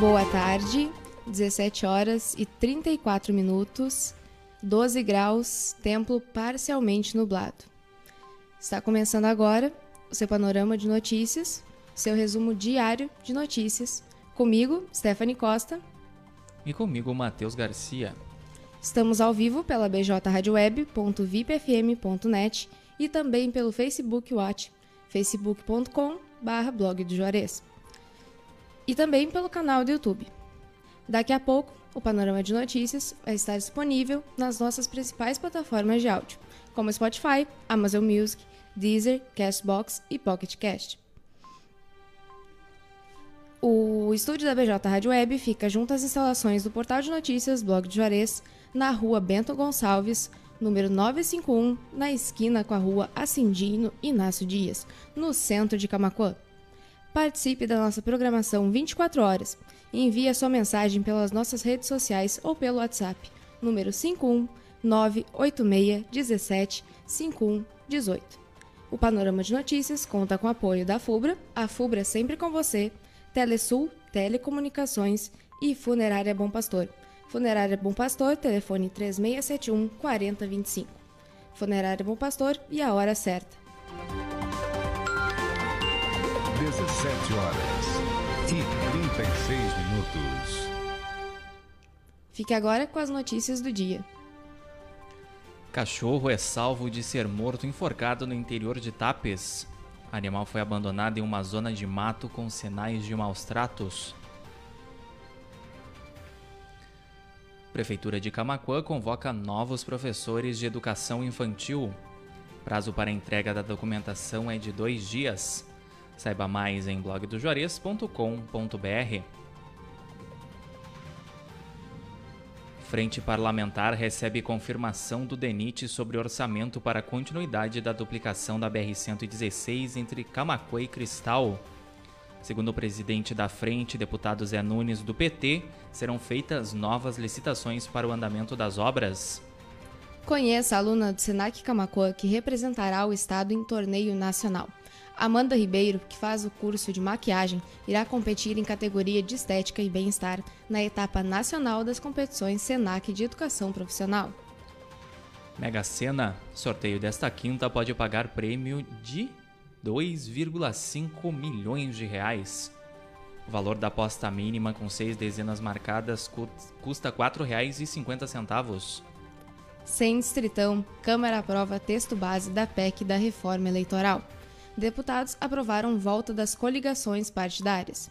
Boa tarde, 17 horas e 34 minutos, 12 graus, templo parcialmente nublado. Está começando agora o seu panorama de notícias, seu resumo diário de notícias. Comigo, Stephanie Costa. E comigo, Matheus Garcia. Estamos ao vivo pela bjradioweb.vipfm.net e também pelo Facebook Watch, facebook.com.br blog do Juarez. E também pelo canal do YouTube. Daqui a pouco, o Panorama de Notícias vai estar disponível nas nossas principais plataformas de áudio, como Spotify, Amazon Music, Deezer, Castbox e Pocket Cast. O estúdio da BJ Rádio Web fica junto às instalações do portal de notícias Blog de Juarez, na rua Bento Gonçalves, número 951, na esquina com a rua Acindino Inácio Dias, no centro de Camacuã. Participe da nossa programação 24 horas e envie a sua mensagem pelas nossas redes sociais ou pelo WhatsApp, número 51 986 17 51 18. O Panorama de Notícias conta com apoio da FUBRA, a FUBRA sempre com você, Telesul, Telecomunicações e Funerária Bom Pastor. Funerária Bom Pastor, telefone 3671 4025. Funerária Bom Pastor e a hora certa. 17 horas e 36 minutos. Fique agora com as notícias do dia. Cachorro é salvo de ser morto enforcado no interior de Tapes. Animal foi abandonado em uma zona de mato com sinais de maus tratos. Prefeitura de Camacuã convoca novos professores de educação infantil. Prazo para entrega da documentação é de dois dias. Saiba mais em blogdojuarez.com.br. Frente Parlamentar recebe confirmação do DENIT sobre orçamento para continuidade da duplicação da BR-116 entre Camacuã e Cristal. Segundo o presidente da frente, deputado Zé Nunes, do PT, serão feitas novas licitações para o andamento das obras. Conheça a aluna do Senac Camacuã que representará o estado em torneio nacional. Amanda Ribeiro, que faz o curso de maquiagem, irá competir em categoria de estética e bem-estar na etapa nacional das competições Senac de Educação Profissional. Mega Sena, sorteio desta quinta pode pagar prêmio de 2,5 milhões de reais. O valor da aposta mínima com seis dezenas marcadas custa R$ 4,50. Sem distritão, Câmara aprova texto base da PEC da reforma eleitoral deputados aprovaram volta das coligações partidárias.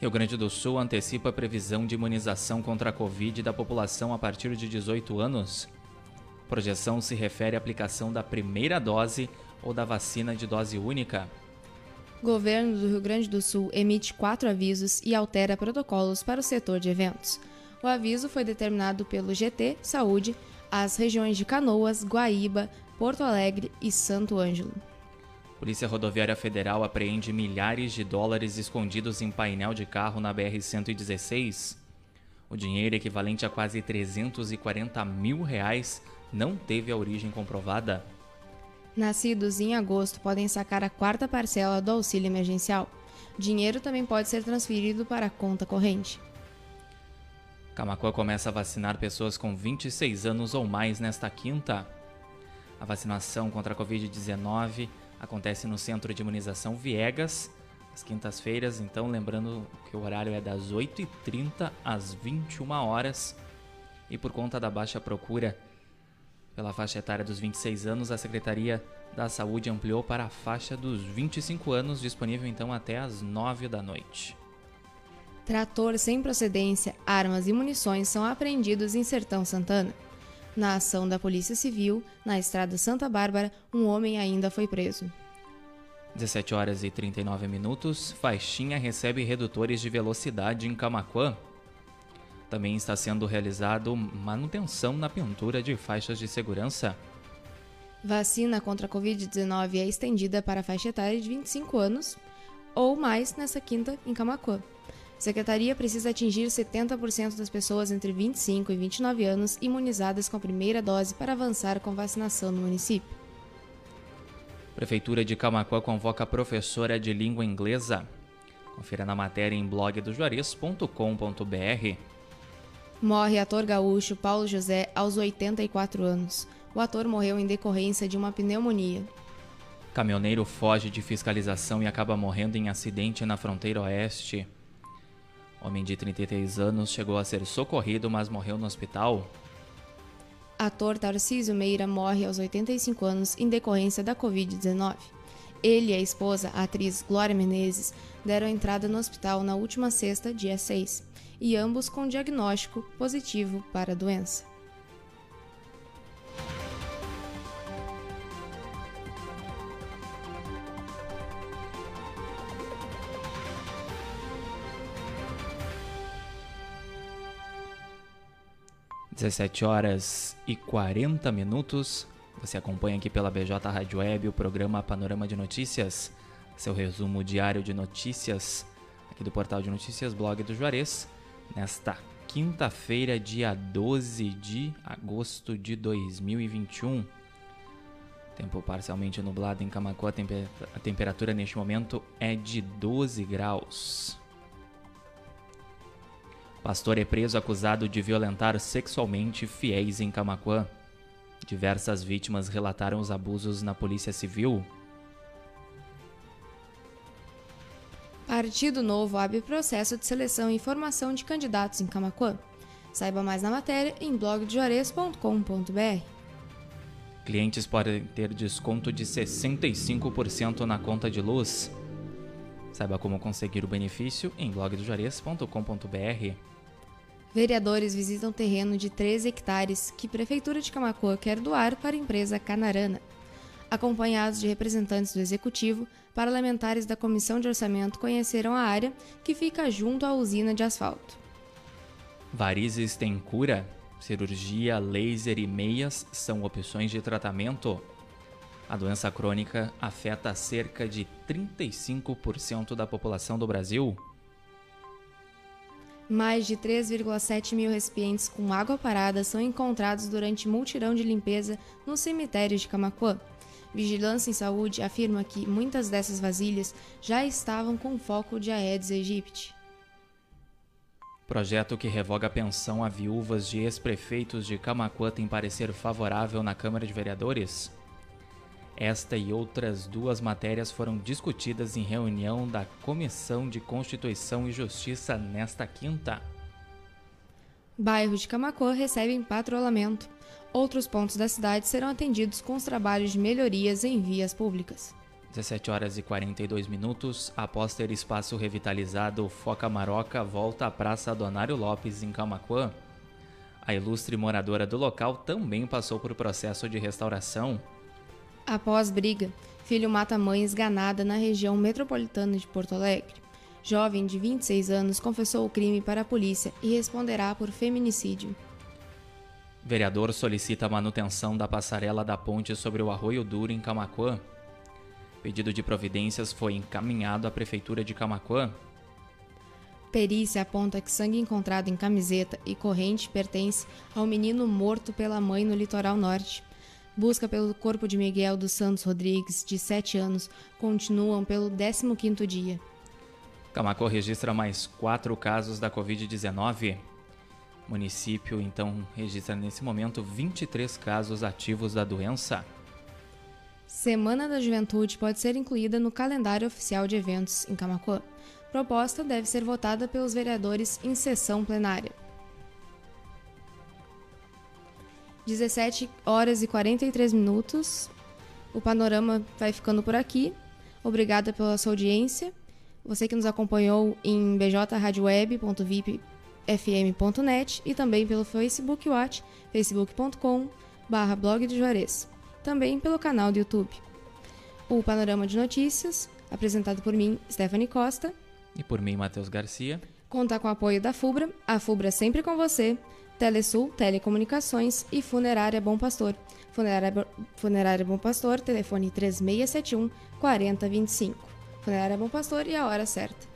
Rio Grande do Sul antecipa a previsão de imunização contra a Covid da população a partir de 18 anos. Projeção se refere à aplicação da primeira dose ou da vacina de dose única. Governo do Rio Grande do Sul emite quatro avisos e altera protocolos para o setor de eventos. O aviso foi determinado pelo GT Saúde às regiões de Canoas, Guaíba, Porto Alegre e Santo Ângelo. Polícia Rodoviária Federal apreende milhares de dólares escondidos em painel de carro na BR-116. O dinheiro, equivalente a quase 340 mil reais, não teve a origem comprovada. Nascidos em agosto podem sacar a quarta parcela do auxílio emergencial. Dinheiro também pode ser transferido para a conta corrente. Camacuã começa a vacinar pessoas com 26 anos ou mais nesta quinta. A vacinação contra a Covid-19 Acontece no Centro de Imunização Viegas, às quintas-feiras, então lembrando que o horário é das 8h30 às 21 horas. E por conta da baixa procura pela faixa etária dos 26 anos, a Secretaria da Saúde ampliou para a faixa dos 25 anos, disponível então até às 9 da noite. Trator sem procedência, armas e munições são apreendidos em Sertão Santana. Na ação da Polícia Civil, na estrada Santa Bárbara, um homem ainda foi preso. 17 horas e 39 minutos, Faixinha recebe redutores de velocidade em Camaquã. Também está sendo realizado manutenção na pintura de faixas de segurança. Vacina contra a Covid-19 é estendida para a faixa etária de 25 anos ou mais nessa quinta em Camaquã. Secretaria precisa atingir 70% das pessoas entre 25 e 29 anos imunizadas com a primeira dose para avançar com vacinação no município. Prefeitura de Camacuã convoca professora de língua inglesa. Confira na matéria em blogdojuarez.com.br. Morre ator gaúcho Paulo José aos 84 anos. O ator morreu em decorrência de uma pneumonia. Caminhoneiro foge de fiscalização e acaba morrendo em acidente na fronteira oeste. Homem de 33 anos chegou a ser socorrido, mas morreu no hospital. Ator Tarcísio Meira morre aos 85 anos em decorrência da Covid-19. Ele e a esposa, a atriz Glória Menezes, deram entrada no hospital na última sexta, dia 6, e ambos com diagnóstico positivo para a doença. 17 horas e 40 minutos. Você acompanha aqui pela BJ Rádio Web o programa Panorama de Notícias, seu resumo diário de notícias aqui do portal de notícias Blog do Juarez, nesta quinta-feira, dia 12 de agosto de 2021. Tempo parcialmente nublado em Camacuã, a temperatura neste momento é de 12 graus. Pastor é preso acusado de violentar sexualmente fiéis em Camaquã. Diversas vítimas relataram os abusos na Polícia Civil. Partido Novo abre processo de seleção e formação de candidatos em Camaquã. Saiba mais na matéria em blogdejuarez.com.br. Clientes podem ter desconto de 65% na conta de luz. Saiba como conseguir o benefício em blogdojuarez.com.br. Vereadores visitam terreno de 13 hectares que Prefeitura de Camacoa quer doar para a empresa Canarana. Acompanhados de representantes do Executivo, parlamentares da Comissão de Orçamento conheceram a área que fica junto à usina de asfalto. Varizes tem cura? Cirurgia, laser e meias são opções de tratamento? A doença crônica afeta cerca de 35% da população do Brasil. Mais de 3,7 mil recipientes com água parada são encontrados durante multirão de limpeza no cemitério de Camacuã. Vigilância em Saúde afirma que muitas dessas vasilhas já estavam com foco de Aedes aegypti. Projeto que revoga a pensão a viúvas de ex-prefeitos de Camacuã tem parecer favorável na Câmara de Vereadores? Esta e outras duas matérias foram discutidas em reunião da Comissão de Constituição e Justiça nesta quinta. Bairros de Camacô recebem patrulhamento. Outros pontos da cidade serão atendidos com os trabalhos de melhorias em vias públicas. 17 horas e 42 minutos. Após ter espaço revitalizado, Foca Maroca volta à Praça Donário Lopes, em Camacuã. A ilustre moradora do local também passou por processo de restauração. Após briga, filho mata mãe esganada na região metropolitana de Porto Alegre. Jovem de 26 anos confessou o crime para a polícia e responderá por feminicídio. Vereador solicita a manutenção da passarela da ponte sobre o Arroio Duro em Camacuã. Pedido de providências foi encaminhado à Prefeitura de Camacuã. Perícia aponta que sangue encontrado em camiseta e corrente pertence ao menino morto pela mãe no litoral norte. Busca pelo corpo de Miguel dos Santos Rodrigues, de 7 anos, continuam pelo 15º dia. Camacô registra mais quatro casos da Covid-19. O município, então, registra nesse momento 23 casos ativos da doença. Semana da Juventude pode ser incluída no calendário oficial de eventos em Camacuã. Proposta deve ser votada pelos vereadores em sessão plenária. 17 horas e 43 minutos. O panorama vai ficando por aqui. Obrigada pela sua audiência. Você que nos acompanhou em bjradioweb.vipfm.net e também pelo Facebook Watch, facebook.com barra blog de Juarez. Também pelo canal do YouTube. O Panorama de Notícias, apresentado por mim, Stephanie Costa. E por mim, Matheus Garcia. Conta com o apoio da FUBRA, a FUBRA sempre com você. Telesul, Telecomunicações e Funerária Bom Pastor. Funerária, Funerária Bom Pastor, telefone 3671 4025. Funerária Bom Pastor e a hora certa.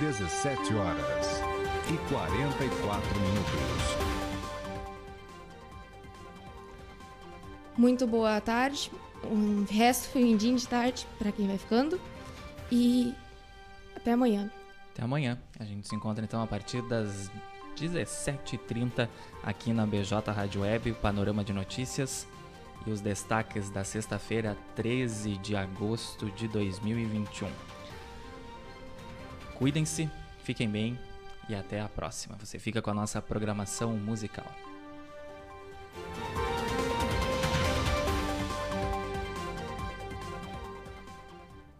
Dezessete horas e quarenta e quatro minutos. Muito boa tarde. um resto findinho de tarde para quem vai ficando. E até amanhã. Até amanhã. A gente se encontra então a partir das 17h30 aqui na BJ Rádio Web, Panorama de Notícias e os destaques da sexta-feira, 13 de agosto de 2021. Cuidem-se, fiquem bem e até a próxima. Você fica com a nossa programação musical.